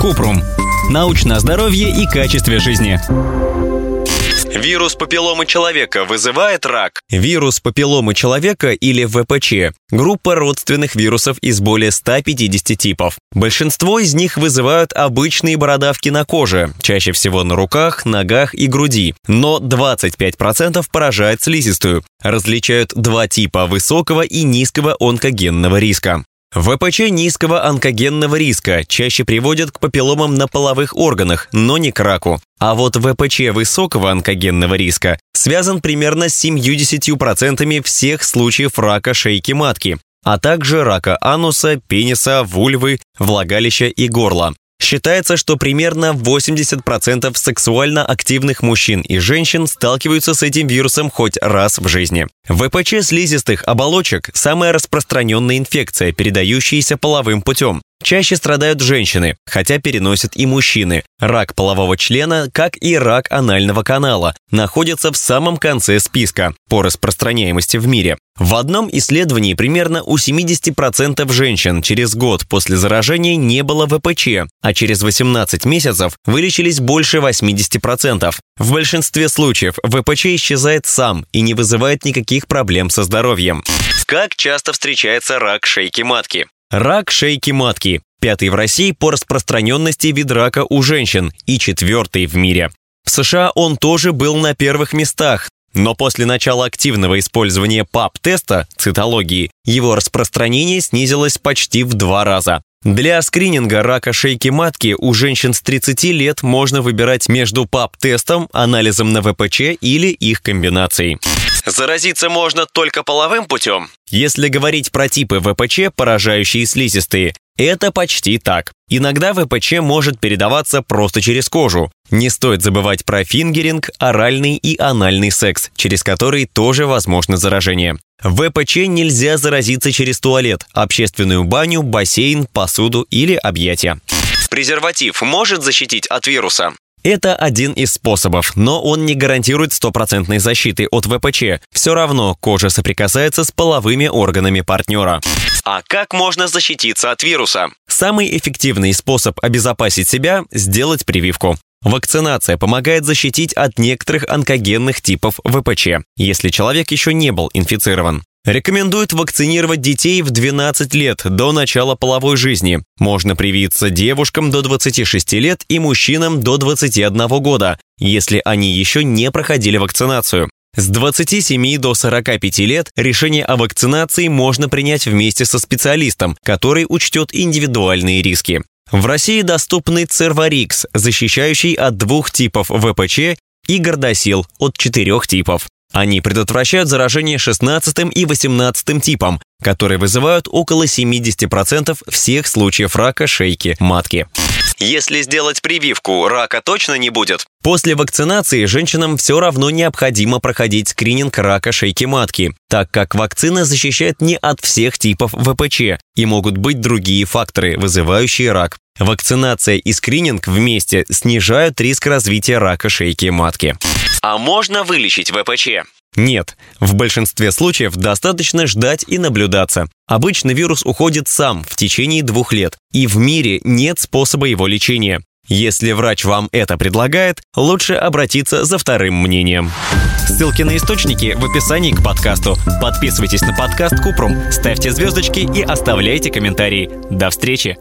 Купрум. Научное здоровье и качестве жизни. Вирус папилломы человека вызывает рак. Вирус папилломы человека или ВПЧ – группа родственных вирусов из более 150 типов. Большинство из них вызывают обычные бородавки на коже, чаще всего на руках, ногах и груди, но 25% поражает слизистую. Различают два типа – высокого и низкого онкогенного риска. ВПЧ низкого онкогенного риска чаще приводят к папилломам на половых органах, но не к раку. А вот ВПЧ высокого онкогенного риска связан примерно с 70% всех случаев рака шейки матки, а также рака ануса, пениса, вульвы, влагалища и горла. Считается, что примерно 80% сексуально активных мужчин и женщин сталкиваются с этим вирусом хоть раз в жизни. ВПЧ слизистых оболочек – самая распространенная инфекция, передающаяся половым путем. Чаще страдают женщины, хотя переносят и мужчины. Рак полового члена, как и рак анального канала, находятся в самом конце списка по распространяемости в мире. В одном исследовании примерно у 70% женщин через год после заражения не было ВПЧ, а через 18 месяцев вылечились больше 80%. В большинстве случаев ВПЧ исчезает сам и не вызывает никаких проблем со здоровьем. Как часто встречается рак шейки матки? Рак шейки матки. Пятый в России по распространенности вид рака у женщин и четвертый в мире. В США он тоже был на первых местах, но после начала активного использования ПАП-теста, цитологии, его распространение снизилось почти в два раза. Для скрининга рака шейки матки у женщин с 30 лет можно выбирать между ПАП-тестом, анализом на ВПЧ или их комбинацией. Заразиться можно только половым путем? Если говорить про типы ВПЧ, поражающие слизистые, это почти так. Иногда ВПЧ может передаваться просто через кожу. Не стоит забывать про фингеринг, оральный и анальный секс, через который тоже возможно заражение. ВПЧ нельзя заразиться через туалет, общественную баню, бассейн, посуду или объятия. Презерватив может защитить от вируса? Это один из способов, но он не гарантирует стопроцентной защиты от ВПЧ. Все равно кожа соприкасается с половыми органами партнера. А как можно защититься от вируса? Самый эффективный способ обезопасить себя – сделать прививку. Вакцинация помогает защитить от некоторых онкогенных типов ВПЧ, если человек еще не был инфицирован. Рекомендуют вакцинировать детей в 12 лет до начала половой жизни. Можно привиться девушкам до 26 лет и мужчинам до 21 года, если они еще не проходили вакцинацию. С 27 до 45 лет решение о вакцинации можно принять вместе со специалистом, который учтет индивидуальные риски. В России доступны Церварикс, защищающий от двух типов ВПЧ, и Гордосил от четырех типов. Они предотвращают заражение 16 и 18 типом, которые вызывают около 70% всех случаев рака шейки матки. Если сделать прививку, рака точно не будет? После вакцинации женщинам все равно необходимо проходить скрининг рака шейки матки, так как вакцина защищает не от всех типов ВПЧ и могут быть другие факторы, вызывающие рак. Вакцинация и скрининг вместе снижают риск развития рака шейки матки. А можно вылечить ВПЧ? Нет, в большинстве случаев достаточно ждать и наблюдаться. Обычно вирус уходит сам в течение двух лет, и в мире нет способа его лечения. Если врач вам это предлагает, лучше обратиться за вторым мнением. Ссылки на источники в описании к подкасту. Подписывайтесь на подкаст Купрум, ставьте звездочки и оставляйте комментарии. До встречи!